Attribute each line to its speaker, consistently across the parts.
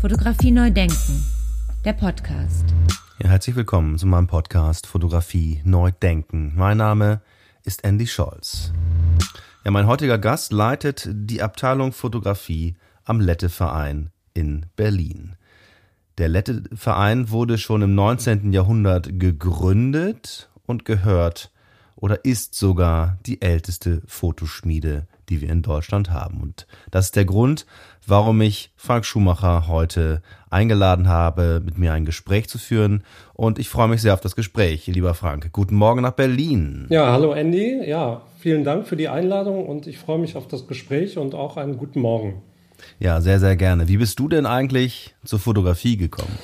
Speaker 1: Fotografie neu denken, der Podcast.
Speaker 2: Ja, herzlich willkommen zu meinem Podcast Fotografie neu denken. Mein Name ist Andy Scholz. Ja, mein heutiger Gast leitet die Abteilung Fotografie am Lette-Verein in Berlin. Der Lette-Verein wurde schon im 19. Jahrhundert gegründet und gehört oder ist sogar die älteste Fotoschmiede die wir in Deutschland haben. Und das ist der Grund, warum ich Frank Schumacher heute eingeladen habe, mit mir ein Gespräch zu führen. Und ich freue mich sehr auf das Gespräch, lieber Frank. Guten Morgen nach Berlin.
Speaker 3: Ja, hallo Andy. Ja, vielen Dank für die Einladung und ich freue mich auf das Gespräch und auch einen guten Morgen.
Speaker 2: Ja, sehr, sehr gerne. Wie bist du denn eigentlich zur Fotografie gekommen?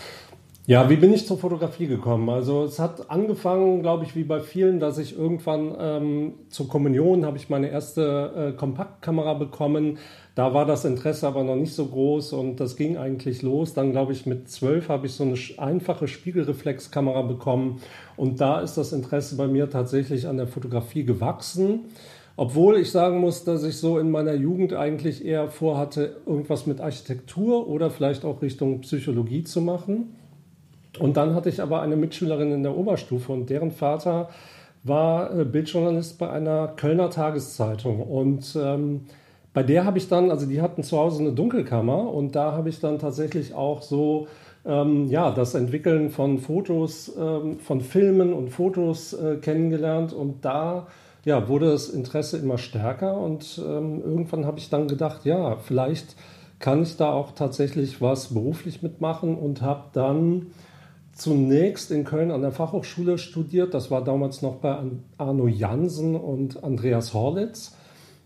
Speaker 3: Ja, wie bin ich zur Fotografie gekommen? Also es hat angefangen, glaube ich, wie bei vielen, dass ich irgendwann ähm, zur Kommunion habe ich meine erste äh, Kompaktkamera bekommen. Da war das Interesse aber noch nicht so groß und das ging eigentlich los. Dann glaube ich mit zwölf habe ich so eine einfache Spiegelreflexkamera bekommen und da ist das Interesse bei mir tatsächlich an der Fotografie gewachsen. Obwohl ich sagen muss, dass ich so in meiner Jugend eigentlich eher vorhatte, irgendwas mit Architektur oder vielleicht auch Richtung Psychologie zu machen. Und dann hatte ich aber eine Mitschülerin in der Oberstufe und deren Vater war äh, Bildjournalist bei einer Kölner Tageszeitung. Und ähm, bei der habe ich dann, also die hatten zu Hause eine Dunkelkammer und da habe ich dann tatsächlich auch so ähm, ja, das Entwickeln von Fotos, ähm, von Filmen und Fotos äh, kennengelernt und da ja, wurde das Interesse immer stärker und ähm, irgendwann habe ich dann gedacht, ja, vielleicht kann ich da auch tatsächlich was beruflich mitmachen und habe dann zunächst in Köln an der Fachhochschule studiert. Das war damals noch bei Arno Jansen und Andreas Horlitz.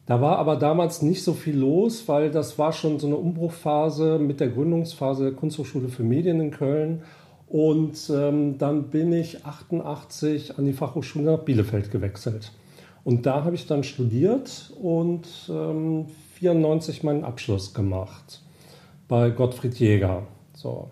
Speaker 3: Da war aber damals nicht so viel los, weil das war schon so eine Umbruchphase mit der Gründungsphase der Kunsthochschule für Medien in Köln. Und ähm, dann bin ich 88 an die Fachhochschule nach Bielefeld gewechselt. Und da habe ich dann studiert und ähm, 94 meinen Abschluss gemacht bei Gottfried Jäger. So,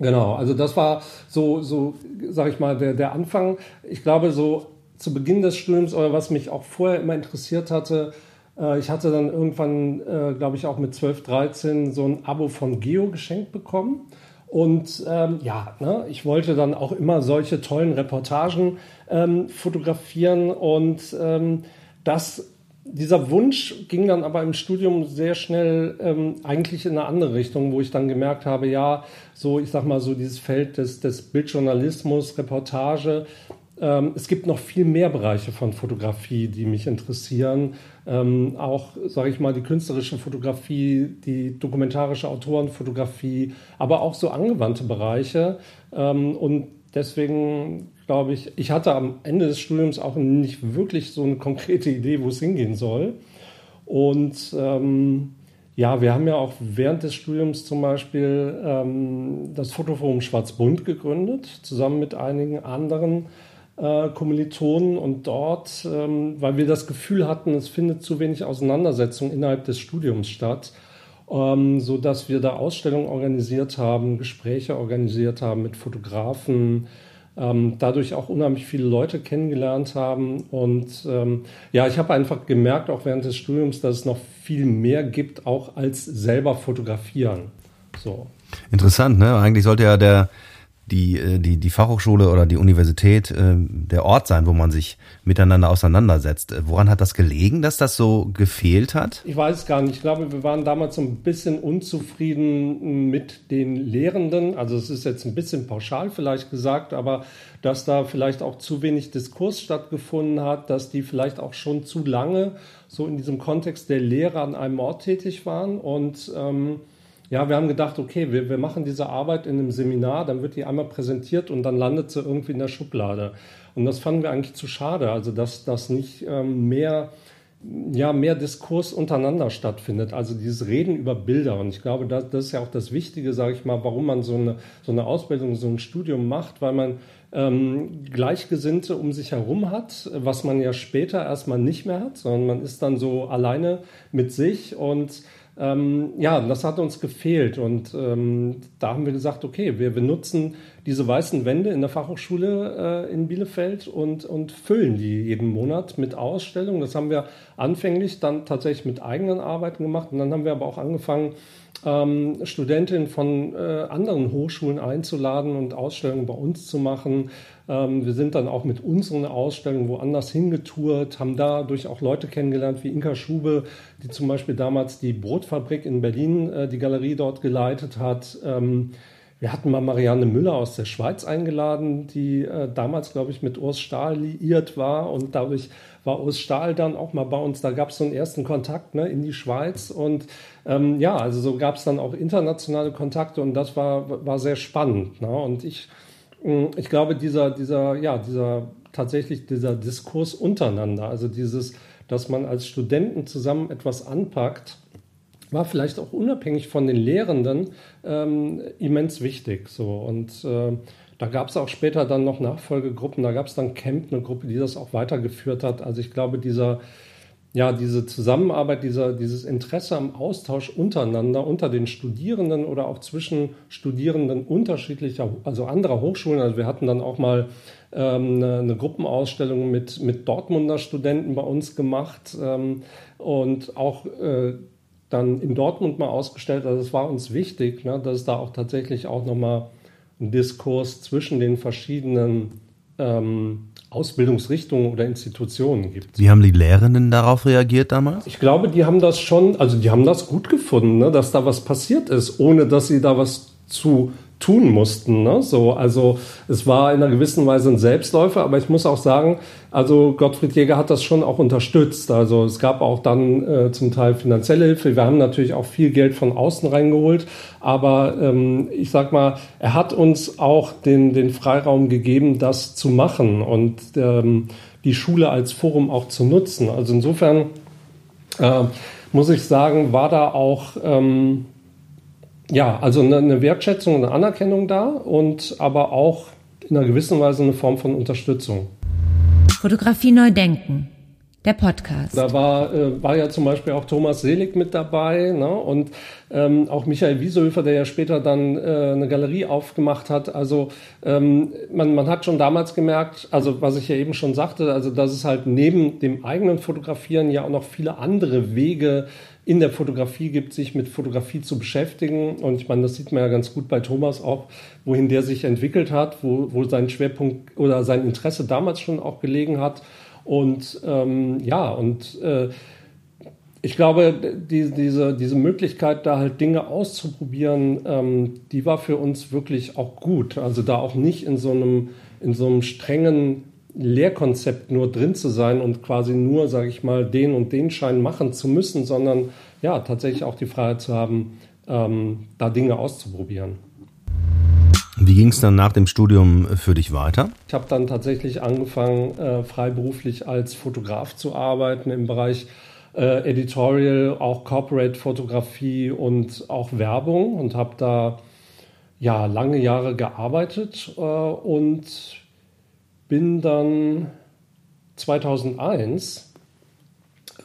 Speaker 3: Genau, also das war so, so sag ich mal, der, der Anfang. Ich glaube, so zu Beginn des Studiums oder was mich auch vorher immer interessiert hatte, äh, ich hatte dann irgendwann, äh, glaube ich, auch mit 12, 13 so ein Abo von Geo geschenkt bekommen. Und ähm, ja, ne, ich wollte dann auch immer solche tollen Reportagen ähm, fotografieren und ähm, das dieser Wunsch ging dann aber im Studium sehr schnell ähm, eigentlich in eine andere Richtung, wo ich dann gemerkt habe, ja, so ich sag mal so dieses Feld des, des Bildjournalismus, Reportage, ähm, es gibt noch viel mehr Bereiche von Fotografie, die mich interessieren. Ähm, auch, sage ich mal, die künstlerische Fotografie, die dokumentarische Autorenfotografie, aber auch so angewandte Bereiche. Ähm, und deswegen glaube ich, ich hatte am Ende des Studiums auch nicht wirklich so eine konkrete Idee, wo es hingehen soll. Und ähm, ja, wir haben ja auch während des Studiums zum Beispiel ähm, das Fotoforum Schwarz-Bunt gegründet, zusammen mit einigen anderen äh, Kommilitonen. Und dort, ähm, weil wir das Gefühl hatten, es findet zu wenig Auseinandersetzung innerhalb des Studiums statt, ähm, so dass wir da Ausstellungen organisiert haben, Gespräche organisiert haben mit Fotografen, ähm, dadurch auch unheimlich viele Leute kennengelernt haben. Und ähm, ja, ich habe einfach gemerkt, auch während des Studiums, dass es noch viel mehr gibt, auch als selber fotografieren. So.
Speaker 2: Interessant, ne? Eigentlich sollte ja der die, äh, die, die Fachhochschule oder die Universität äh, der Ort sein, wo man sich miteinander auseinandersetzt. Äh, woran hat das gelegen, dass das so gefehlt hat?
Speaker 3: Ich weiß gar nicht. Ich glaube, wir waren damals so ein bisschen unzufrieden mit den Lehrenden. Also es ist jetzt ein bisschen pauschal vielleicht gesagt, aber dass da vielleicht auch zu wenig Diskurs stattgefunden hat, dass die vielleicht auch schon zu lange so in diesem Kontext der Lehre an einem Ort tätig waren und ähm, ja, wir haben gedacht, okay, wir, wir machen diese Arbeit in einem Seminar, dann wird die einmal präsentiert und dann landet sie irgendwie in der Schublade. Und das fanden wir eigentlich zu schade, also dass das nicht ähm, mehr ja, mehr Diskurs untereinander stattfindet. Also dieses Reden über Bilder. Und ich glaube, das, das ist ja auch das Wichtige, sage ich mal, warum man so eine, so eine Ausbildung, so ein Studium macht, weil man ähm, Gleichgesinnte um sich herum hat, was man ja später erstmal nicht mehr hat, sondern man ist dann so alleine mit sich und Ähm, ja, das hat uns gefehlt und ähm, da haben wir gesagt, okay, wir, wir nutzen diese weißen Wände in der Fachhochschule äh, in Bielefeld und, und füllen die jeden Monat mit Ausstellungen. Das haben wir anfänglich dann tatsächlich mit eigenen Arbeiten gemacht und dann haben wir aber auch angefangen, ähm, Studentinnen von äh, anderen Hochschulen einzuladen und Ausstellungen bei uns zu machen. Ähm, wir sind dann auch mit unseren Ausstellungen woanders hingetourt, haben dadurch auch Leute kennengelernt wie Inka Schube, die zum Beispiel damals die Brotfabrik in Berlin, äh, die Galerie dort geleitet hat. Ähm, wir hatten mal Marianne Müller aus der Schweiz eingeladen, die äh, damals, glaube ich, mit Urs Stahl liiert war und dadurch war Urs Stahl dann auch mal bei uns. Da gab es so einen ersten Kontakt ne, in die Schweiz und ähm, ja, also so gab es dann auch internationale Kontakte und das war, war sehr spannend. Ne? Und ich, mm, ich glaube, dieser, dieser, ja, dieser tatsächlich dieser Diskurs untereinander, also dieses, dass man als Studenten zusammen etwas anpackt, war vielleicht auch unabhängig von den Lehrenden ähm, immens wichtig. So. Und äh, da gab es auch später dann noch Nachfolgegruppen, da gab es dann Camp, eine Gruppe, die das auch weitergeführt hat. Also ich glaube, dieser, ja, diese Zusammenarbeit, dieser, dieses Interesse am Austausch untereinander, unter den Studierenden oder auch zwischen Studierenden unterschiedlicher, also anderer Hochschulen. Also wir hatten dann auch mal ähm, eine, eine, Gruppenausstellung mit, mit Dortmunder Studenten bei uns gemacht ähm, und auch äh, dann in Dortmund mal ausgestellt. Also es war uns wichtig, ne, dass es da auch tatsächlich auch nochmal einen Diskurs zwischen den verschiedenen ähm, Ausbildungsrichtungen oder Institutionen gibt.
Speaker 2: Wie haben die Lehrenden darauf reagiert damals?
Speaker 3: Ich glaube, die haben das schon, also die haben das gut gefunden, ne, dass da was passiert ist, ohne dass sie da was zu tun mussten. Ne? So, also es war in einer gewissen Weise ein Selbstläufer, aber ich muss auch sagen, also Gottfried Jäger hat das schon auch unterstützt. Also es gab auch dann äh, zum Teil finanzielle Hilfe. Wir haben natürlich auch viel Geld von außen reingeholt, aber ähm, ich sag mal, er hat uns auch den, den Freiraum gegeben, das zu machen und ähm, die Schule als Forum auch zu nutzen. Also insofern äh, muss ich sagen, war da auch ähm, ja, also eine, Wertschätzung, eine Anerkennung da und aber auch in einer gewissen Weise eine Form von Unterstützung.
Speaker 1: Fotografie neu denken. Der Podcast.
Speaker 3: Da war, äh, war ja zum Beispiel auch Thomas Selig mit dabei ne? und ähm, auch Michael Wiesehöfer, der ja später dann äh, eine Galerie aufgemacht hat. Also ähm, man, man hat schon damals gemerkt, also was ich ja eben schon sagte, also dass es halt neben dem eigenen Fotografieren ja auch noch viele andere Wege in der Fotografie gibt, sich mit Fotografie zu beschäftigen. Und ich meine, das sieht man ja ganz gut bei Thomas auch, wohin der sich entwickelt hat, wo, wo sein Schwerpunkt oder sein Interesse damals schon auch gelegen hat. Und ähm, ja, und äh, ich glaube, die, diese, diese Möglichkeit, da halt Dinge auszuprobieren, ähm, die war für uns wirklich auch gut. Also da auch nicht in so einem, in so einem strengen Lehrkonzept nur drin zu sein und quasi nur, sage ich mal, den und den Schein machen zu müssen, sondern ja, tatsächlich auch die Freiheit zu haben, ähm, da Dinge auszuprobieren.
Speaker 2: Wie ging es dann nach dem Studium für dich weiter?
Speaker 3: Ich habe dann tatsächlich angefangen, äh, freiberuflich als Fotograf zu arbeiten im Bereich äh, Editorial, auch Corporate Fotografie und auch Werbung und habe da ja lange Jahre gearbeitet äh, und bin dann 2001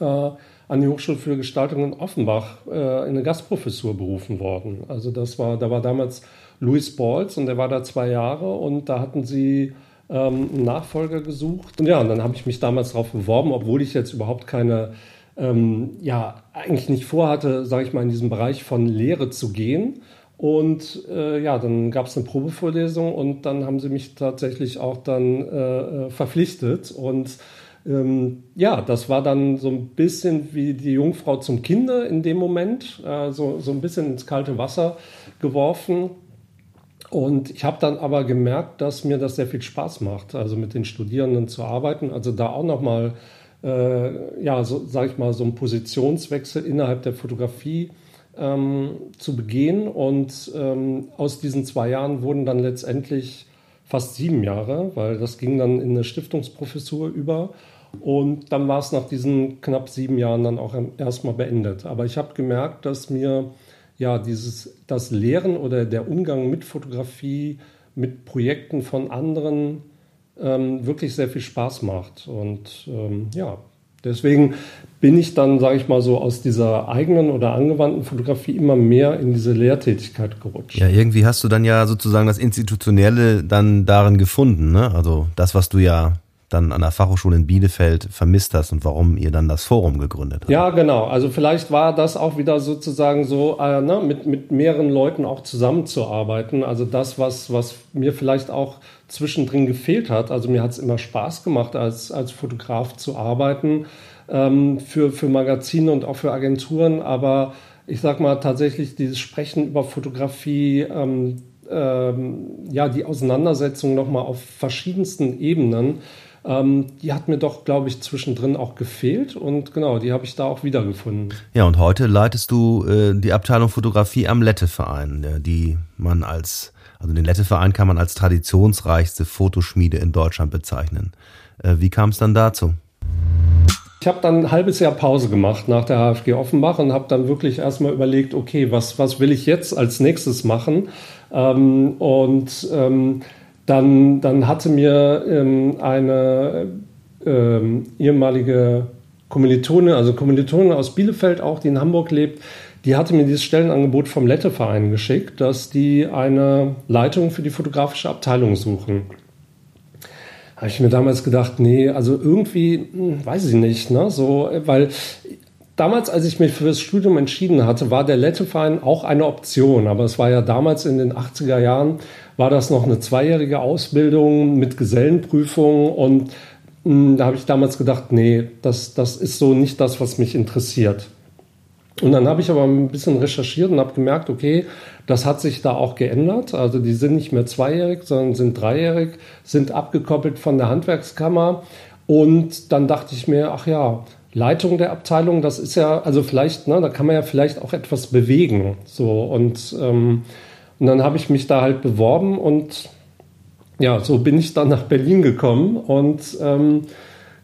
Speaker 3: äh, an die Hochschule für Gestaltung in Offenbach äh, in eine Gastprofessur berufen worden. Also das war, da war damals Louis Balls und der war da zwei Jahre und da hatten sie ähm, einen Nachfolger gesucht. Und ja, und dann habe ich mich damals darauf beworben, obwohl ich jetzt überhaupt keine, ähm, ja, eigentlich nicht vorhatte, sage ich mal, in diesem Bereich von Lehre zu gehen. Und äh, ja, dann gab es eine Probevorlesung und dann haben sie mich tatsächlich auch dann äh, äh, verpflichtet. Und ähm, ja, das war dann so ein bisschen wie die Jungfrau zum Kinder in dem Moment, äh, so, so ein bisschen ins kalte Wasser geworfen. Und ich habe dann aber gemerkt, dass mir das sehr viel Spaß macht, also mit den Studierenden zu arbeiten. Also da auch nochmal, äh, ja, so, sag ich mal, so ein Positionswechsel innerhalb der Fotografie ähm, zu begehen. Und ähm, aus diesen zwei Jahren wurden dann letztendlich fast sieben Jahre, weil das ging dann in eine Stiftungsprofessur über. Und dann war es nach diesen knapp sieben Jahren dann auch erstmal beendet. Aber ich habe gemerkt, dass mir ja dieses das Lehren oder der Umgang mit Fotografie, mit Projekten von anderen ähm, wirklich sehr viel Spaß macht. Und ähm, ja, Deswegen bin ich dann, sage ich mal so, aus dieser eigenen oder angewandten Fotografie immer mehr in diese Lehrtätigkeit gerutscht.
Speaker 2: Ja, irgendwie hast du dann ja sozusagen das Institutionelle dann darin gefunden, ne? Also das, was du ja dann an der Fachhochschule in Bielefeld vermisst hast und warum ihr dann das Forum gegründet habt.
Speaker 3: Ja, genau. Also vielleicht war das auch wieder sozusagen so, äh, ne, mit, mit mehreren Leuten auch zusammenzuarbeiten. Also das, was, was mir vielleicht auch zwischendrin gefehlt hat. Also mir hat es immer Spaß gemacht, als, als Fotograf zu arbeiten ähm, für, für Magazine und auch für Agenturen. Aber ich sag mal tatsächlich dieses Sprechen über Fotografie, ähm, ähm, ja, die Auseinandersetzung nochmal auf verschiedensten Ebenen ähm, die hat mir doch, glaube ich, zwischendrin auch gefehlt und genau, die habe ich da auch wiedergefunden.
Speaker 2: Ja, und heute leitest du äh, die Abteilung Fotografie am Lette-Verein, die man als, also den Lette-Verein kann man als traditionsreichste Fotoschmiede in Deutschland bezeichnen. Äh, wie kam es dann dazu?
Speaker 3: Ich habe dann ein halbes Jahr Pause gemacht nach der HFG Offenbach und habe dann wirklich erstmal überlegt, okay, was, was will ich jetzt als nächstes machen? Ähm, und ähm, dann, dann hatte mir ähm, eine ähm, ehemalige Kommilitone, also Kommilitone aus Bielefeld auch, die in Hamburg lebt, die hatte mir dieses Stellenangebot vom Lette-Verein geschickt, dass die eine Leitung für die fotografische Abteilung suchen. Habe ich mir damals gedacht, nee, also irgendwie, hm, weiß ich nicht, ne, so, weil damals, als ich mich für das Studium entschieden hatte, war der Lette-Verein auch eine Option, aber es war ja damals in den 80er Jahren war das noch eine zweijährige Ausbildung mit Gesellenprüfung und hm, da habe ich damals gedacht, nee, das, das ist so nicht das, was mich interessiert. Und dann habe ich aber ein bisschen recherchiert und habe gemerkt, okay, das hat sich da auch geändert. Also die sind nicht mehr zweijährig, sondern sind dreijährig, sind abgekoppelt von der Handwerkskammer. Und dann dachte ich mir, ach ja, Leitung der Abteilung, das ist ja, also vielleicht, ne, da kann man ja vielleicht auch etwas bewegen. So und ähm, und dann habe ich mich da halt beworben und ja, so bin ich dann nach Berlin gekommen. Und ähm,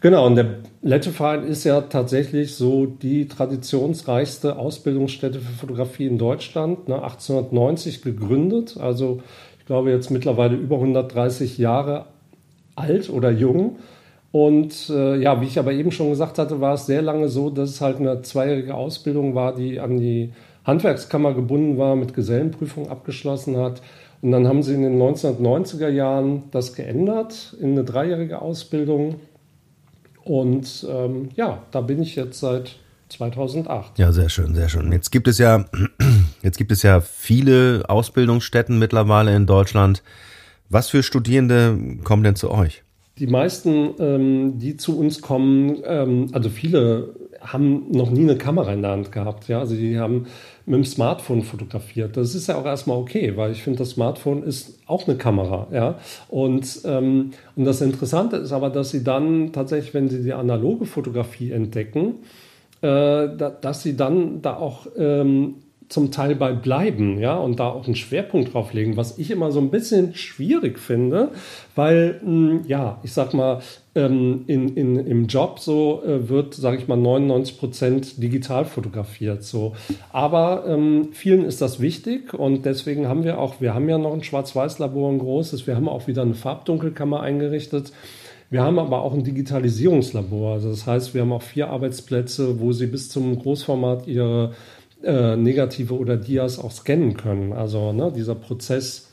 Speaker 3: genau, und der Letteverein ist ja tatsächlich so die traditionsreichste Ausbildungsstätte für Fotografie in Deutschland, ne, 1890 gegründet. Also ich glaube jetzt mittlerweile über 130 Jahre alt oder jung. Und äh, ja, wie ich aber eben schon gesagt hatte, war es sehr lange so, dass es halt eine zweijährige Ausbildung war, die an die Handwerkskammer gebunden war, mit Gesellenprüfung abgeschlossen hat. Und dann haben sie in den 1990er Jahren das geändert in eine dreijährige Ausbildung. Und ähm, ja, da bin ich jetzt seit 2008.
Speaker 2: Ja, sehr schön, sehr schön. Jetzt gibt es ja, jetzt gibt es ja viele Ausbildungsstätten mittlerweile in Deutschland. Was für Studierende kommen denn zu euch?
Speaker 3: Die meisten, ähm, die zu uns kommen, ähm, also viele haben noch nie eine Kamera in der Hand gehabt. Ja? Also die haben mit dem Smartphone fotografiert. Das ist ja auch erstmal okay, weil ich finde, das Smartphone ist auch eine Kamera. Ja? Und, ähm, und das Interessante ist aber, dass sie dann tatsächlich, wenn sie die analoge Fotografie entdecken, äh, da, dass sie dann da auch ähm, zum Teil bei bleiben, ja, und da auch einen Schwerpunkt drauf legen, was ich immer so ein bisschen schwierig finde, weil, hm, ja, ich sag mal, ähm, in, in, im Job so äh, wird, sage ich mal, 99 Prozent digital fotografiert, so. Aber ähm, vielen ist das wichtig und deswegen haben wir auch, wir haben ja noch ein Schwarz-Weiß-Labor, ein großes, wir haben auch wieder eine Farbdunkelkammer eingerichtet. Wir haben aber auch ein Digitalisierungslabor. Also das heißt, wir haben auch vier Arbeitsplätze, wo Sie bis zum Großformat Ihre äh, Negative oder Dias auch scannen können. Also ne, dieser Prozess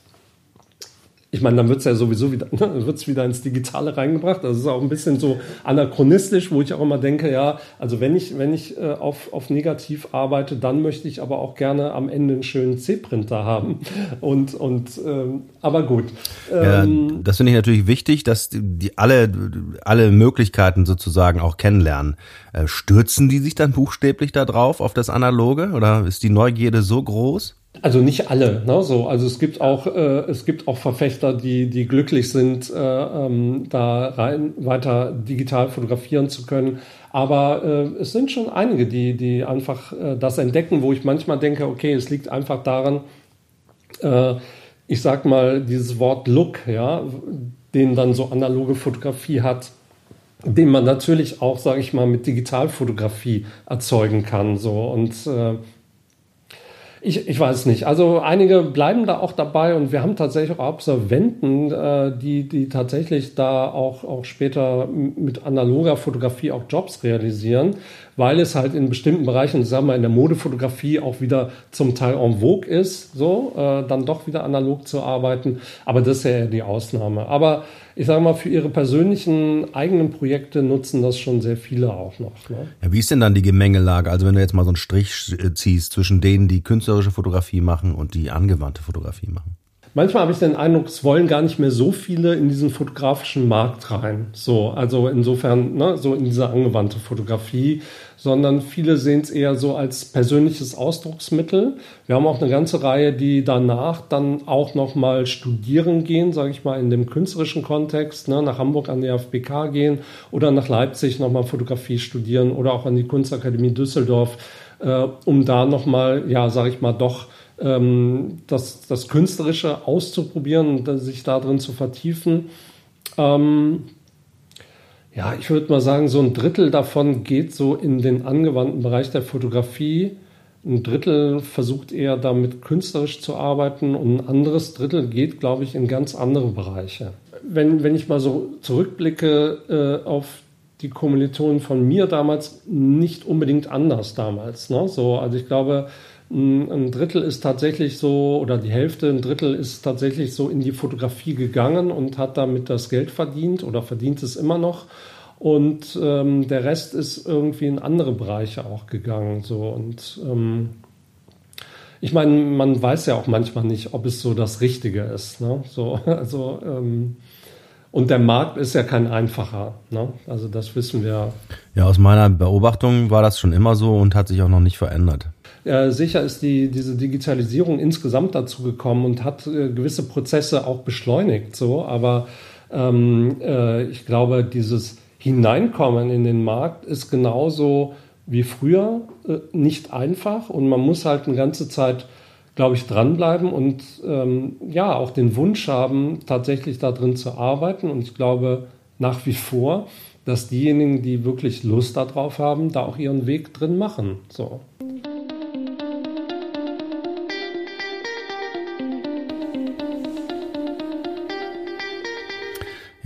Speaker 3: ich meine, dann wird es ja sowieso wieder, ne, wird's wieder ins Digitale reingebracht. Das ist auch ein bisschen so anachronistisch, wo ich auch immer denke, ja, also wenn ich, wenn ich äh, auf, auf negativ arbeite, dann möchte ich aber auch gerne am Ende einen schönen C-Printer haben. Und, und ähm, aber gut.
Speaker 2: Ähm, ja, das finde ich natürlich wichtig, dass die alle, alle Möglichkeiten sozusagen auch kennenlernen. Äh, stürzen die sich dann buchstäblich da drauf auf das Analoge oder ist die Neugierde so groß?
Speaker 3: Also nicht alle, ne? so, also es gibt auch äh, es gibt auch Verfechter, die die glücklich sind, äh, ähm, da rein weiter digital fotografieren zu können. Aber äh, es sind schon einige, die die einfach äh, das entdecken, wo ich manchmal denke, okay, es liegt einfach daran, äh, ich sag mal dieses Wort Look, ja, den dann so analoge Fotografie hat, den man natürlich auch, sage ich mal, mit Digitalfotografie erzeugen kann, so und äh, Ich, ich weiß nicht. Also einige bleiben da auch dabei und wir haben tatsächlich auch Absolventen, äh, die, die tatsächlich da auch, auch später mit analoger Fotografie auch Jobs realisieren, weil es halt in bestimmten Bereichen, sagen wir in der Modefotografie auch wieder zum Teil en vogue ist, so äh, dann doch wieder analog zu arbeiten. Aber das ist ja die Ausnahme. Aber ich sage mal, für ihre persönlichen eigenen Projekte nutzen das schon sehr viele auch noch. Ne?
Speaker 2: Ja, wie ist denn dann die Gemengelage? Also wenn du jetzt mal so einen Strich äh, ziehst zwischen denen, die künstlerische Fotografie machen und die angewandte Fotografie machen.
Speaker 3: Manchmal habe ich den Eindruck, es wollen gar nicht mehr so viele in diesen fotografischen Markt rein. So, also insofern, ne, so in diese angewandte Fotografie, sondern viele sehen es eher so als persönliches Ausdrucksmittel. Wir haben auch eine ganze Reihe, die danach dann auch nochmal studieren gehen, sage ich mal, in dem künstlerischen Kontext, ne, nach Hamburg an die FBK gehen oder nach Leipzig nochmal Fotografie studieren oder auch an die Kunstakademie Düsseldorf, äh, um da nochmal, ja, sage ich mal, doch ähm, das, das Künstlerische auszuprobieren und sich darin zu vertiefen. Ähm, ja, ich würde mal sagen, so ein Drittel davon geht so in den angewandten Bereich der Fotografie. Ein Drittel versucht eher damit künstlerisch zu arbeiten und ein anderes Drittel geht, glaube ich, in ganz andere Bereiche. Wenn, wenn ich mal so zurückblicke äh, auf die Kommilitonen von mir damals, nicht unbedingt anders damals. Ne? So, also ich glaube, ein Drittel ist tatsächlich so, oder die Hälfte, ein Drittel ist tatsächlich so in die Fotografie gegangen und hat damit das Geld verdient oder verdient es immer noch. Und ähm, der Rest ist irgendwie in andere Bereiche auch gegangen. So. Und ähm, ich meine, man weiß ja auch manchmal nicht, ob es so das Richtige ist. Ne? So, also, ähm, und der Markt ist ja kein einfacher. Ne? Also das wissen wir.
Speaker 2: Ja, aus meiner Beobachtung war das schon immer so und hat sich auch noch nicht verändert.
Speaker 3: Äh, sicher ist die, diese Digitalisierung insgesamt dazu gekommen und hat äh, gewisse Prozesse auch beschleunigt. So, aber ähm, äh, ich glaube, dieses Hineinkommen in den Markt ist genauso wie früher äh, nicht einfach und man muss halt eine ganze Zeit, glaube ich, dranbleiben und ähm, ja auch den Wunsch haben, tatsächlich da drin zu arbeiten. Und ich glaube nach wie vor, dass diejenigen, die wirklich Lust darauf haben, da auch ihren Weg drin machen. So.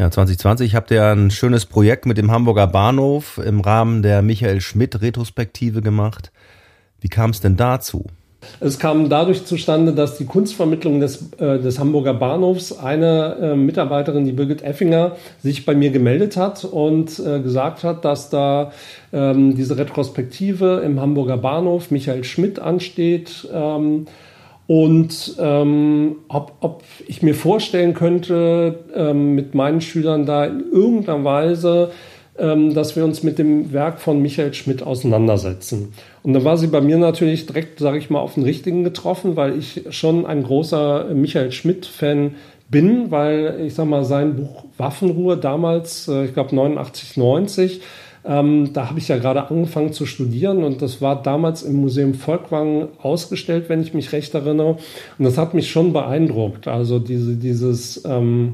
Speaker 2: Ja, 2020 habt ihr ein schönes Projekt mit dem Hamburger Bahnhof im Rahmen der Michael Schmidt Retrospektive gemacht. Wie kam es denn dazu?
Speaker 3: Es kam dadurch zustande, dass die Kunstvermittlung des, äh, des Hamburger Bahnhofs eine äh, Mitarbeiterin, die Birgit Effinger, sich bei mir gemeldet hat und äh, gesagt hat, dass da ähm, diese Retrospektive im Hamburger Bahnhof Michael Schmidt ansteht. Ähm, und ähm, ob, ob ich mir vorstellen könnte, ähm, mit meinen Schülern da in irgendeiner Weise, ähm, dass wir uns mit dem Werk von Michael Schmidt auseinandersetzen. Und da war sie bei mir natürlich direkt, sage ich mal, auf den richtigen getroffen, weil ich schon ein großer Michael Schmidt-Fan bin, weil ich sag mal, sein Buch Waffenruhe damals, äh, ich glaube 89, 90, ähm, da habe ich ja gerade angefangen zu studieren und das war damals im Museum Volkwang ausgestellt, wenn ich mich recht erinnere. Und das hat mich schon beeindruckt. Also diese, dieses, ähm,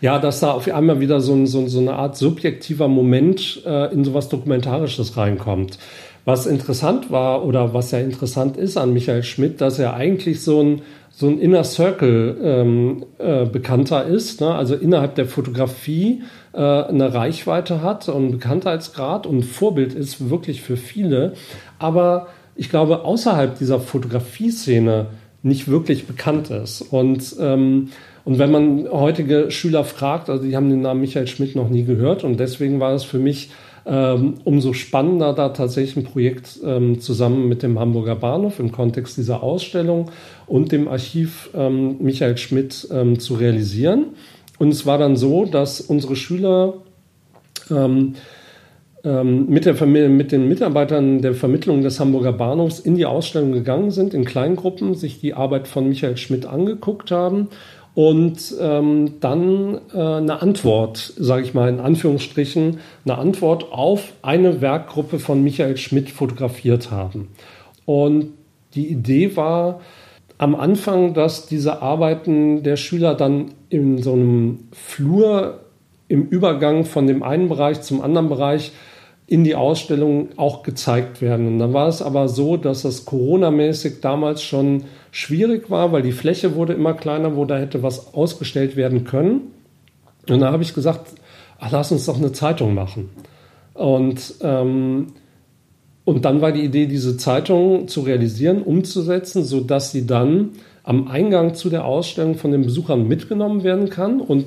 Speaker 3: ja, dass da auf einmal wieder so, so, so eine Art subjektiver Moment äh, in sowas Dokumentarisches reinkommt. Was interessant war oder was ja interessant ist an Michael Schmidt, dass er eigentlich so ein so ein Inner Circle ähm, äh, bekannter ist, ne? also innerhalb der Fotografie äh, eine Reichweite hat und Bekanntheitsgrad und Vorbild ist wirklich für viele, aber ich glaube außerhalb dieser Fotografie-Szene nicht wirklich bekannt ist. Und, ähm, und wenn man heutige Schüler fragt, also die haben den Namen Michael Schmidt noch nie gehört und deswegen war es für mich ähm, umso spannender, da tatsächlich ein Projekt ähm, zusammen mit dem Hamburger Bahnhof im Kontext dieser Ausstellung und dem Archiv ähm, Michael Schmidt ähm, zu realisieren. Und es war dann so, dass unsere Schüler ähm, ähm, mit, der, mit den Mitarbeitern der Vermittlung des Hamburger Bahnhofs in die Ausstellung gegangen sind, in Kleingruppen, sich die Arbeit von Michael Schmidt angeguckt haben und ähm, dann äh, eine Antwort, sage ich mal in Anführungsstrichen, eine Antwort auf eine Werkgruppe von Michael Schmidt fotografiert haben. Und die Idee war am Anfang, dass diese Arbeiten der Schüler dann in so einem Flur im Übergang von dem einen Bereich zum anderen Bereich in die Ausstellung auch gezeigt werden. Und dann war es aber so, dass das Corona-mäßig damals schon schwierig war, weil die Fläche wurde immer kleiner, wo da hätte was ausgestellt werden können. Und da habe ich gesagt, ach, lass uns doch eine Zeitung machen. Und, ähm, und dann war die Idee, diese Zeitung zu realisieren, umzusetzen, sodass sie dann am Eingang zu der Ausstellung von den Besuchern mitgenommen werden kann und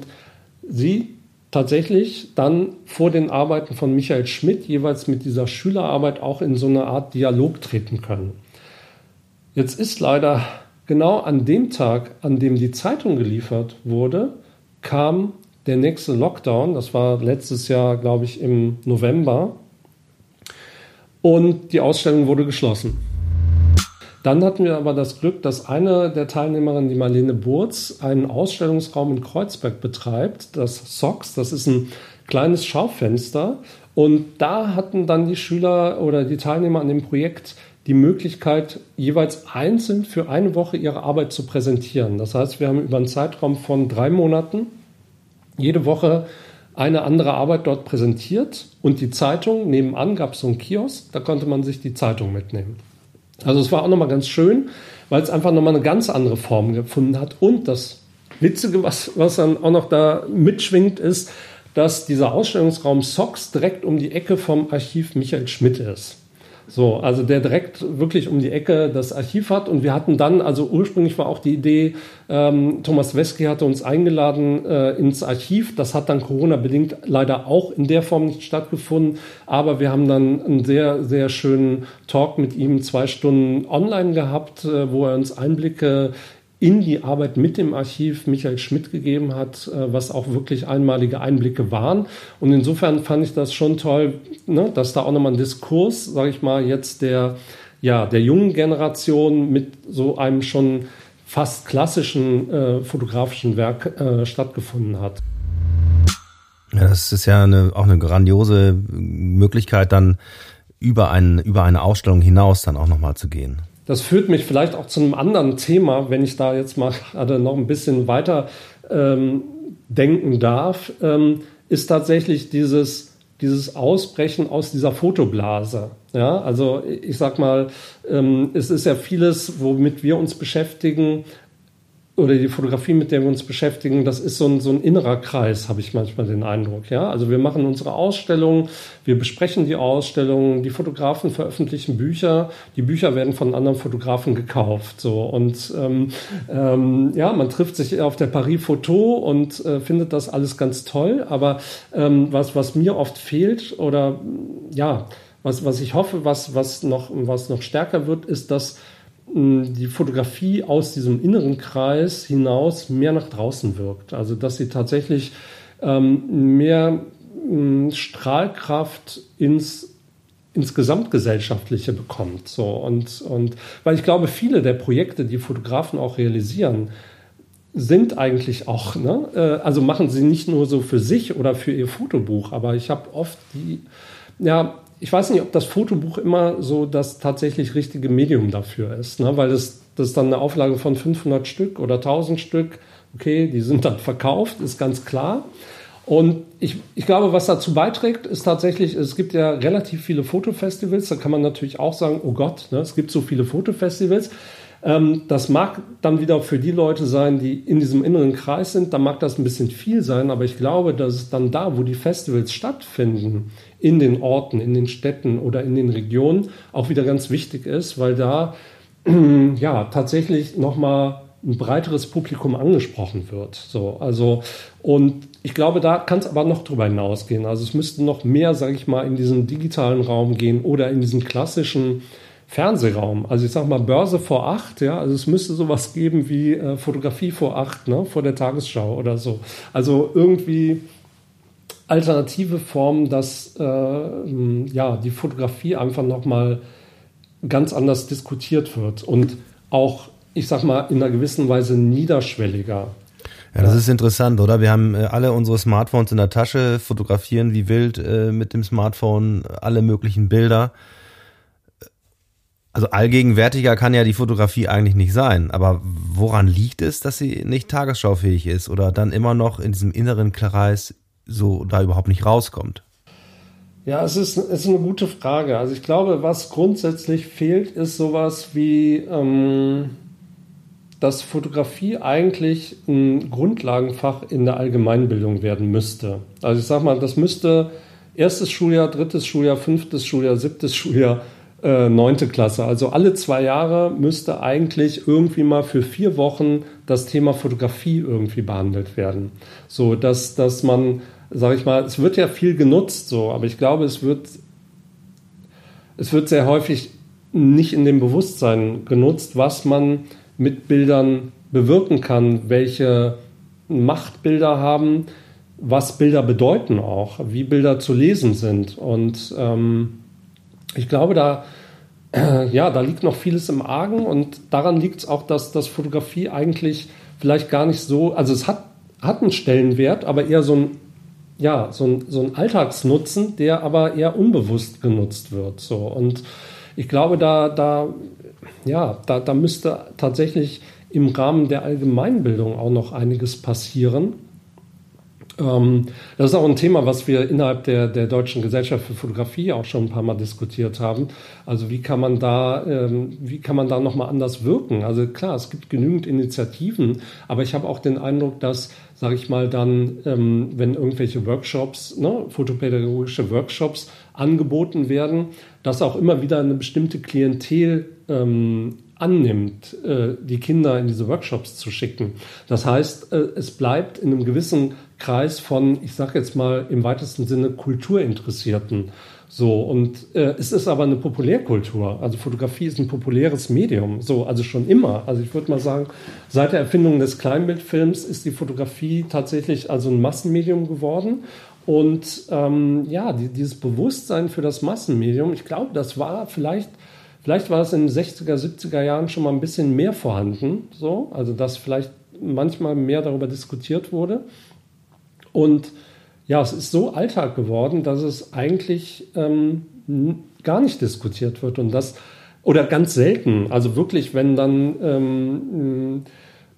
Speaker 3: sie tatsächlich dann vor den Arbeiten von Michael Schmidt jeweils mit dieser Schülerarbeit auch in so eine Art Dialog treten können. Jetzt ist leider genau an dem Tag, an dem die Zeitung geliefert wurde, kam der nächste Lockdown. Das war letztes Jahr, glaube ich, im November. Und die Ausstellung wurde geschlossen. Dann hatten wir aber das Glück, dass eine der Teilnehmerinnen, die Marlene Burz, einen Ausstellungsraum in Kreuzberg betreibt, das SOX. Das ist ein kleines Schaufenster. Und da hatten dann die Schüler oder die Teilnehmer an dem Projekt die Möglichkeit, jeweils einzeln für eine Woche ihre Arbeit zu präsentieren. Das heißt, wir haben über einen Zeitraum von drei Monaten jede Woche eine andere Arbeit dort präsentiert und die Zeitung, nebenan gab es so einen Kiosk, da konnte man sich die Zeitung mitnehmen. Also es war auch nochmal ganz schön, weil es einfach nochmal eine ganz andere Form gefunden hat. Und das Witzige, was, was dann auch noch da mitschwingt, ist, dass dieser Ausstellungsraum Socks direkt um die Ecke vom Archiv Michael Schmidt ist. So, also der direkt wirklich um die Ecke das Archiv hat. Und wir hatten dann, also ursprünglich war auch die Idee, ähm, Thomas Wesky hatte uns eingeladen äh, ins Archiv. Das hat dann Corona-bedingt leider auch in der Form nicht stattgefunden. Aber wir haben dann einen sehr, sehr schönen Talk mit ihm zwei Stunden online gehabt, äh, wo er uns Einblicke in die Arbeit mit dem Archiv Michael Schmidt gegeben hat, äh, was auch wirklich einmalige Einblicke waren. Und insofern fand ich das schon toll, ne, dass da auch nochmal ein Diskurs, sage ich mal, jetzt der, ja, der jungen Generation mit so einem schon fast klassischen äh, fotografischen Werk äh, stattgefunden hat.
Speaker 2: Ja, das ist ja eine, auch eine grandiose Möglichkeit, dann über, ein, über eine Ausstellung hinaus dann auch nochmal zu gehen.
Speaker 3: Das führt mich vielleicht auch zu einem anderen Thema, wenn ich da jetzt mal gerade noch ein bisschen weiter ähm, denken darf, ähm, ist tatsächlich dieses, dieses Ausbrechen aus dieser Fotoblase. Ja, also ich sag mal, ähm, es ist ja vieles, womit wir uns beschäftigen, oder die Fotografie, mit der wir uns beschäftigen, das ist so ein, so ein innerer Kreis, habe ich manchmal den Eindruck. Ja? Also wir machen unsere Ausstellungen, wir besprechen die Ausstellungen, die Fotografen veröffentlichen Bücher, die Bücher werden von anderen Fotografen gekauft. So. Und ähm, ähm, ja, man trifft sich auf der Paris Photo und äh, findet das alles ganz toll. Aber ähm, was, was mir oft fehlt oder ja, was, was ich hoffe, was, was, noch, was noch stärker wird, ist, dass die Fotografie aus diesem inneren Kreis hinaus mehr nach draußen wirkt. Also dass sie tatsächlich ähm, mehr äh, Strahlkraft ins ins Gesamtgesellschaftliche bekommt. So und, und weil ich glaube, viele der Projekte, die Fotografen auch realisieren, sind eigentlich auch, ne, äh, also machen sie nicht nur so für sich oder für ihr Fotobuch, aber ich habe oft die, ja, ich weiß nicht, ob das Fotobuch immer so das tatsächlich richtige Medium dafür ist, ne? weil das, das ist dann eine Auflage von 500 Stück oder 1000 Stück. Okay, die sind dann verkauft, ist ganz klar. Und ich, ich glaube, was dazu beiträgt, ist tatsächlich, es gibt ja relativ viele Fotofestivals. Da kann man natürlich auch sagen, oh Gott, ne, es gibt so viele Fotofestivals. Ähm, das mag dann wieder für die Leute sein, die in diesem inneren Kreis sind, da mag das ein bisschen viel sein, aber ich glaube, dass es dann da, wo die Festivals stattfinden, in den Orten, in den Städten oder in den Regionen, auch wieder ganz wichtig ist, weil da ja tatsächlich nochmal ein breiteres Publikum angesprochen wird. So, also, und ich glaube, da kann es aber noch drüber hinausgehen. Also es müsste noch mehr, sage ich mal, in diesen digitalen Raum gehen oder in diesen klassischen Fernsehraum. Also ich sag mal Börse vor acht, ja, also es müsste sowas geben wie äh, Fotografie vor acht, ne, vor der Tagesschau oder so. Also irgendwie alternative Formen, dass äh, ja die Fotografie einfach nochmal ganz anders diskutiert wird und auch, ich sag mal, in einer gewissen Weise niederschwelliger.
Speaker 2: Ja, das ist interessant, oder? Wir haben äh, alle unsere Smartphones in der Tasche, fotografieren wie wild äh, mit dem Smartphone alle möglichen Bilder also allgegenwärtiger kann ja die Fotografie eigentlich nicht sein. Aber woran liegt es, dass sie nicht tagesschaufähig ist oder dann immer noch in diesem inneren Kreis so da überhaupt nicht rauskommt?
Speaker 3: Ja, es ist, es ist eine gute Frage. Also ich glaube, was grundsätzlich fehlt, ist sowas wie, ähm, dass Fotografie eigentlich ein Grundlagenfach in der Allgemeinbildung werden müsste. Also ich sage mal, das müsste erstes Schuljahr, drittes Schuljahr, fünftes Schuljahr, siebtes Schuljahr, äh, neunte Klasse. Also alle zwei Jahre müsste eigentlich irgendwie mal für vier Wochen das Thema Fotografie irgendwie behandelt werden. So, dass, dass man, sage ich mal, es wird ja viel genutzt, so, aber ich glaube, es wird, es wird sehr häufig nicht in dem Bewusstsein genutzt, was man mit Bildern bewirken kann, welche Machtbilder haben, was Bilder bedeuten auch, wie Bilder zu lesen sind. Und ähm, ich glaube, da, äh, ja, da liegt noch vieles im Argen und daran liegt es auch, dass das Fotografie eigentlich vielleicht gar nicht so, also es hat, hat einen Stellenwert, aber eher so ein, ja, so ein, so ein Alltagsnutzen, der aber eher unbewusst genutzt wird. So. Und ich glaube, da, da, ja, da, da müsste tatsächlich im Rahmen der Allgemeinbildung auch noch einiges passieren das ist auch ein Thema, was wir innerhalb der, der Deutschen Gesellschaft für Fotografie auch schon ein paar Mal diskutiert haben. Also wie kann man da, ähm, wie kann man da nochmal anders wirken? Also klar, es gibt genügend Initiativen, aber ich habe auch den Eindruck, dass, sage ich mal, dann, ähm, wenn irgendwelche Workshops, ne, fotopädagogische Workshops angeboten werden, dass auch immer wieder eine bestimmte Klientel ähm, annimmt, äh, die Kinder in diese Workshops zu schicken. Das heißt, äh, es bleibt in einem gewissen Kreis von, ich sage jetzt mal im weitesten Sinne, Kulturinteressierten. So, und äh, es ist aber eine Populärkultur. Also Fotografie ist ein populäres Medium. So, also schon immer. Also ich würde mal sagen, seit der Erfindung des Kleinbildfilms ist die Fotografie tatsächlich also ein Massenmedium geworden. Und ähm, ja, die, dieses Bewusstsein für das Massenmedium, ich glaube, das war vielleicht, vielleicht war es in den 60er, 70er Jahren schon mal ein bisschen mehr vorhanden. So, also dass vielleicht manchmal mehr darüber diskutiert wurde. Und ja, es ist so Alltag geworden, dass es eigentlich ähm, gar nicht diskutiert wird und das oder ganz selten. Also wirklich, wenn dann ähm,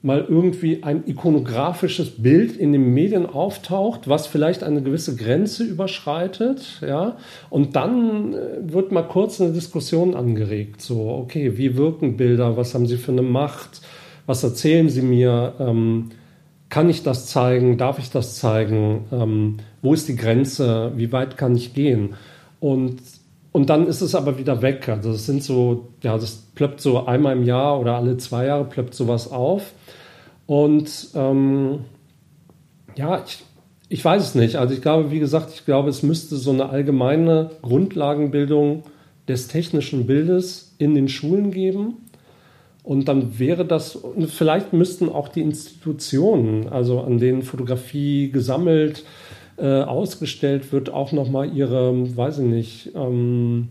Speaker 3: mal irgendwie ein ikonografisches Bild in den Medien auftaucht, was vielleicht eine gewisse Grenze überschreitet, ja, und dann äh, wird mal kurz eine Diskussion angeregt, so, okay, wie wirken Bilder, was haben sie für eine Macht, was erzählen sie mir, ähm, kann ich das zeigen? Darf ich das zeigen? Ähm, wo ist die Grenze? Wie weit kann ich gehen? Und, und dann ist es aber wieder weg. Also es sind so, ja, das plöppt so einmal im Jahr oder alle zwei Jahre plöppt sowas auf. Und ähm, ja, ich, ich weiß es nicht. Also ich glaube, wie gesagt, ich glaube, es müsste so eine allgemeine Grundlagenbildung des technischen Bildes in den Schulen geben. Und dann wäre das, vielleicht müssten auch die Institutionen, also an denen Fotografie gesammelt, äh, ausgestellt wird, auch nochmal ihre, weiß ich nicht, ähm,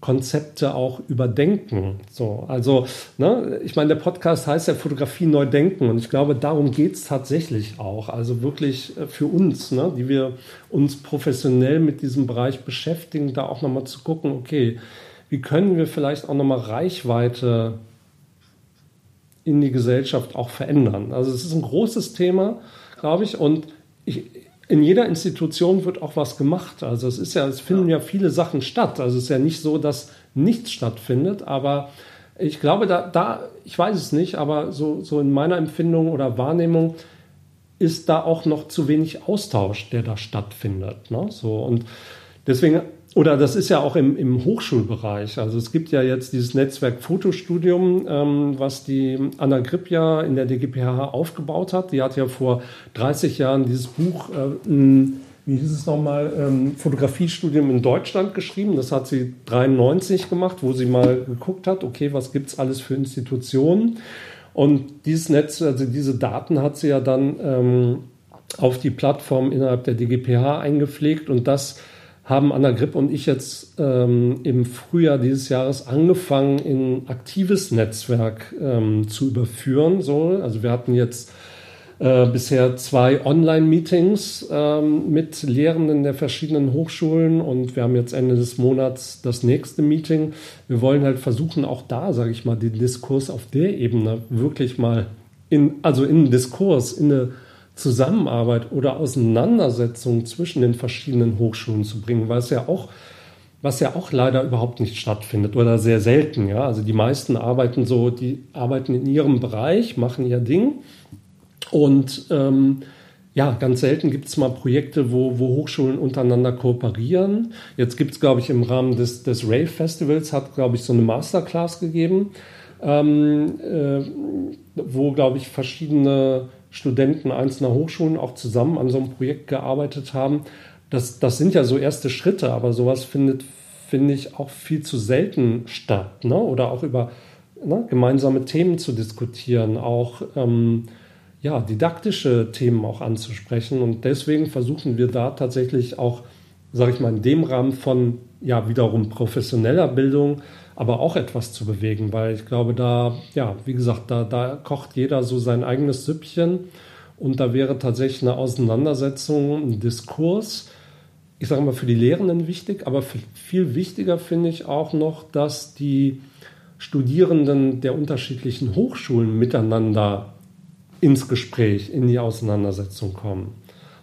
Speaker 3: Konzepte auch überdenken. So, also, ne, ich meine, der Podcast heißt ja Fotografie neu denken und ich glaube, darum geht es tatsächlich auch. Also wirklich äh, für uns, ne, die wir uns professionell mit diesem Bereich beschäftigen, da auch nochmal zu gucken, okay, wie können wir vielleicht auch nochmal Reichweite in die Gesellschaft auch verändern. Also es ist ein großes Thema, glaube ich, und ich, in jeder Institution wird auch was gemacht. Also es ist ja, es finden ja viele Sachen statt. Also es ist ja nicht so, dass nichts stattfindet, aber ich glaube, da, da ich weiß es nicht, aber so, so in meiner Empfindung oder Wahrnehmung ist da auch noch zu wenig Austausch, der da stattfindet. Ne? So, und deswegen oder das ist ja auch im, im Hochschulbereich. Also es gibt ja jetzt dieses Netzwerk Fotostudium, ähm, was die Anna Gripp ja in der DGPH aufgebaut hat. Die hat ja vor 30 Jahren dieses Buch, äh, wie hieß es nochmal, ähm, Fotografiestudium in Deutschland geschrieben. Das hat sie 93 gemacht, wo sie mal geguckt hat, okay, was gibt es alles für Institutionen. Und dieses Netz, also diese Daten hat sie ja dann ähm, auf die Plattform innerhalb der DGPH eingepflegt und das haben Anna Gripp und ich jetzt ähm, im Frühjahr dieses Jahres angefangen, in aktives Netzwerk ähm, zu überführen. So. Also wir hatten jetzt äh, bisher zwei Online-Meetings ähm, mit Lehrenden der verschiedenen Hochschulen und wir haben jetzt Ende des Monats das nächste Meeting. Wir wollen halt versuchen, auch da, sage ich mal, den Diskurs auf der Ebene wirklich mal in, also in Diskurs, in eine Zusammenarbeit oder Auseinandersetzung zwischen den verschiedenen Hochschulen zu bringen, weil es ja auch was ja auch leider überhaupt nicht stattfindet oder sehr selten. Ja? Also die meisten arbeiten so, die arbeiten in ihrem Bereich, machen ihr Ding und ähm, ja, ganz selten gibt es mal Projekte, wo, wo Hochschulen untereinander kooperieren. Jetzt gibt es, glaube ich, im Rahmen des, des Rave Festivals, hat, glaube ich, so eine Masterclass gegeben, ähm, äh, wo, glaube ich, verschiedene Studenten einzelner Hochschulen auch zusammen an so einem Projekt gearbeitet haben. Das, das sind ja so erste Schritte, aber sowas findet, finde ich, auch viel zu selten statt. Ne? Oder auch über ne, gemeinsame Themen zu diskutieren, auch ähm, ja, didaktische Themen auch anzusprechen. Und deswegen versuchen wir da tatsächlich auch, sage ich mal, in dem Rahmen von ja wiederum professioneller Bildung, aber auch etwas zu bewegen, weil ich glaube, da, ja, wie gesagt, da, da kocht jeder so sein eigenes Süppchen und da wäre tatsächlich eine Auseinandersetzung, ein Diskurs, ich sage mal, für die Lehrenden wichtig, aber viel wichtiger finde ich auch noch, dass die Studierenden der unterschiedlichen Hochschulen miteinander ins Gespräch, in die Auseinandersetzung kommen.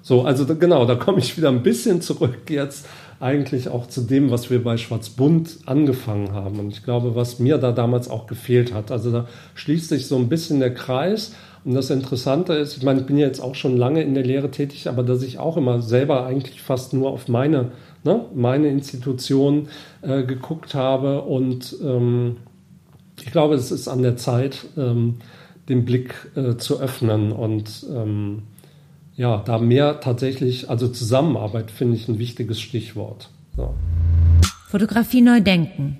Speaker 3: So, also genau, da komme ich wieder ein bisschen zurück jetzt eigentlich auch zu dem, was wir bei Schwarzbund angefangen haben. Und ich glaube, was mir da damals auch gefehlt hat. Also da schließt sich so ein bisschen der Kreis. Und das Interessante ist, ich meine, ich bin jetzt auch schon lange in der Lehre tätig, aber dass ich auch immer selber eigentlich fast nur auf meine, ne, meine Institution äh, geguckt habe. Und ähm, ich glaube, es ist an der Zeit, ähm, den Blick äh, zu öffnen und ähm, ja, da mehr tatsächlich, also Zusammenarbeit finde ich ein wichtiges Stichwort. So.
Speaker 1: Fotografie neu denken.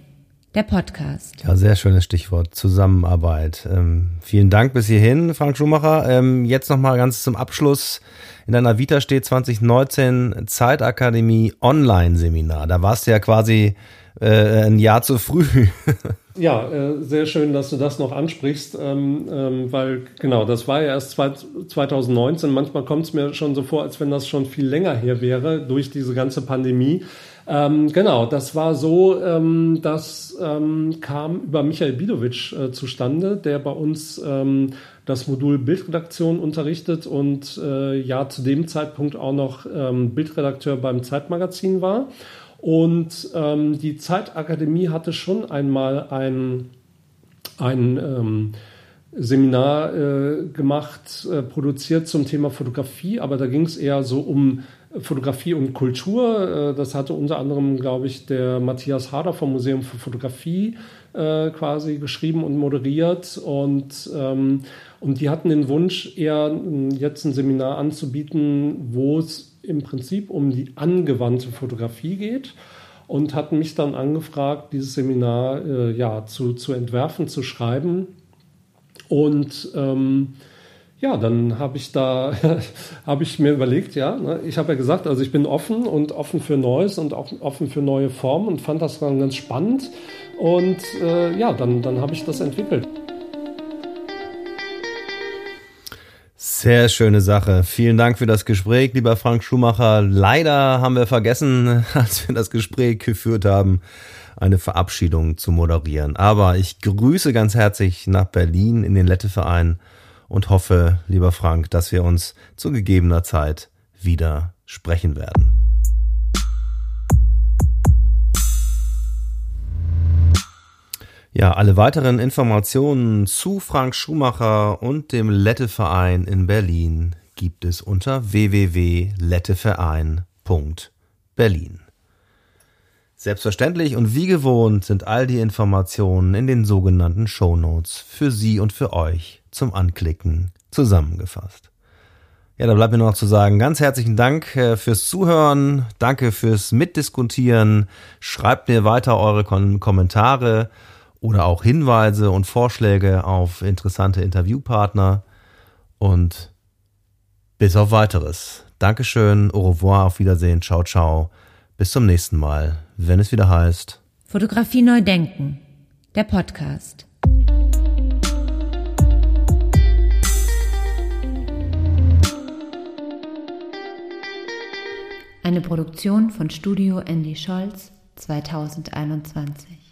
Speaker 1: Der Podcast.
Speaker 2: Ja, sehr schönes Stichwort. Zusammenarbeit. Ähm, vielen Dank bis hierhin, Frank Schumacher. Ähm, jetzt nochmal ganz zum Abschluss. In deiner Vita steht 2019 Zeitakademie Online-Seminar. Da warst du ja quasi äh, ein Jahr zu früh.
Speaker 3: Ja, äh, sehr schön, dass du das noch ansprichst, ähm, ähm, weil genau, das war ja erst 2019. Manchmal kommt es mir schon so vor, als wenn das schon viel länger her wäre durch diese ganze Pandemie. Ähm, genau, das war so, ähm, das ähm, kam über Michael Bidovic äh, zustande, der bei uns ähm, das Modul Bildredaktion unterrichtet und äh, ja zu dem Zeitpunkt auch noch Bildredakteur beim Zeitmagazin war. Und ähm, die Zeitakademie hatte schon einmal ein, ein ähm, Seminar äh, gemacht, äh, produziert zum Thema Fotografie, aber da ging es eher so um Fotografie und Kultur. Äh, das hatte unter anderem, glaube ich, der Matthias Hader vom Museum für Fotografie äh, quasi geschrieben und moderiert. Und, ähm, und die hatten den Wunsch, eher jetzt ein Seminar anzubieten, wo es im Prinzip um die angewandte Fotografie geht und hatten mich dann angefragt, dieses Seminar äh, ja, zu, zu entwerfen, zu schreiben. Und ähm, ja, dann habe ich da, habe ich mir überlegt, ja, ne, ich habe ja gesagt, also ich bin offen und offen für Neues und auch offen für neue Formen und fand das dann ganz spannend. Und äh, ja, dann, dann habe ich das entwickelt.
Speaker 2: Sehr schöne Sache. Vielen Dank für das Gespräch, lieber Frank Schumacher. Leider haben wir vergessen, als wir das Gespräch geführt haben, eine Verabschiedung zu moderieren. Aber ich grüße ganz herzlich nach Berlin in den Letteverein und hoffe, lieber Frank, dass wir uns zu gegebener Zeit wieder sprechen werden. Ja, alle weiteren Informationen zu Frank Schumacher und dem Letteverein in Berlin gibt es unter www.letteverein.berlin. Selbstverständlich und wie gewohnt sind all die Informationen in den sogenannten Show Notes für Sie und für euch zum Anklicken zusammengefasst. Ja, da bleibt mir noch zu sagen, ganz herzlichen Dank äh, fürs Zuhören, danke fürs Mitdiskutieren, schreibt mir weiter eure Kommentare oder auch Hinweise und Vorschläge auf interessante Interviewpartner. Und bis auf weiteres. Dankeschön, au revoir, auf Wiedersehen, ciao, ciao. Bis zum nächsten Mal, wenn es wieder heißt.
Speaker 1: Fotografie neu denken. Der Podcast. Eine Produktion von Studio Andy Scholz 2021.